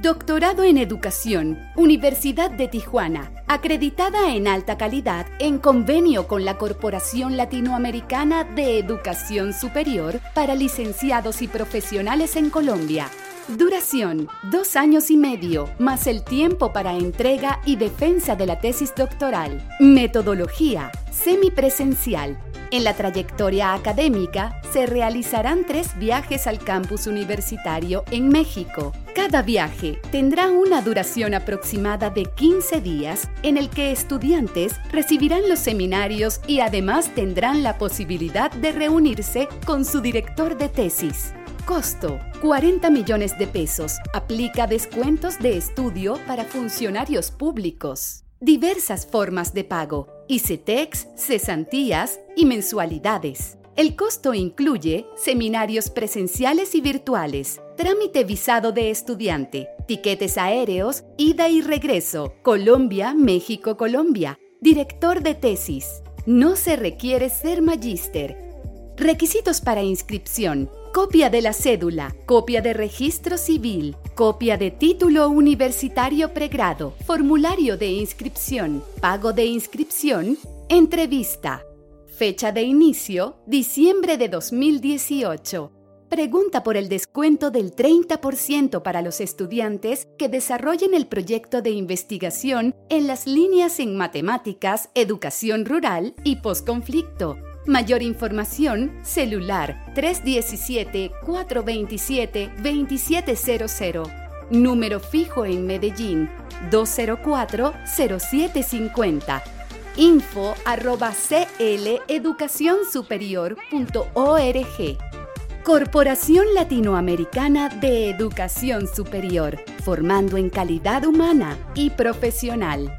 Doctorado en Educación, Universidad de Tijuana, acreditada en alta calidad en convenio con la Corporación Latinoamericana de Educación Superior para licenciados y profesionales en Colombia. Duración, dos años y medio, más el tiempo para entrega y defensa de la tesis doctoral. Metodología, semipresencial. En la trayectoria académica se realizarán tres viajes al campus universitario en México. Cada viaje tendrá una duración aproximada de 15 días en el que estudiantes recibirán los seminarios y además tendrán la posibilidad de reunirse con su director de tesis. Costo, 40 millones de pesos. Aplica descuentos de estudio para funcionarios públicos. Diversas formas de pago. ICETEX, cesantías y mensualidades. El costo incluye seminarios presenciales y virtuales, trámite visado de estudiante, tiquetes aéreos, ida y regreso, Colombia, México, Colombia, director de tesis. No se requiere ser magíster. Requisitos para inscripción copia de la cédula, copia de registro civil, copia de título universitario pregrado, formulario de inscripción, pago de inscripción, entrevista. Fecha de inicio, diciembre de 2018. Pregunta por el descuento del 30% para los estudiantes que desarrollen el proyecto de investigación en las líneas en matemáticas, educación rural y posconflicto Mayor información, celular 317-427-2700. Número fijo en Medellín 204-0750. Info arroba cleducacionsuperior.org. Corporación Latinoamericana de Educación Superior, formando en calidad humana y profesional.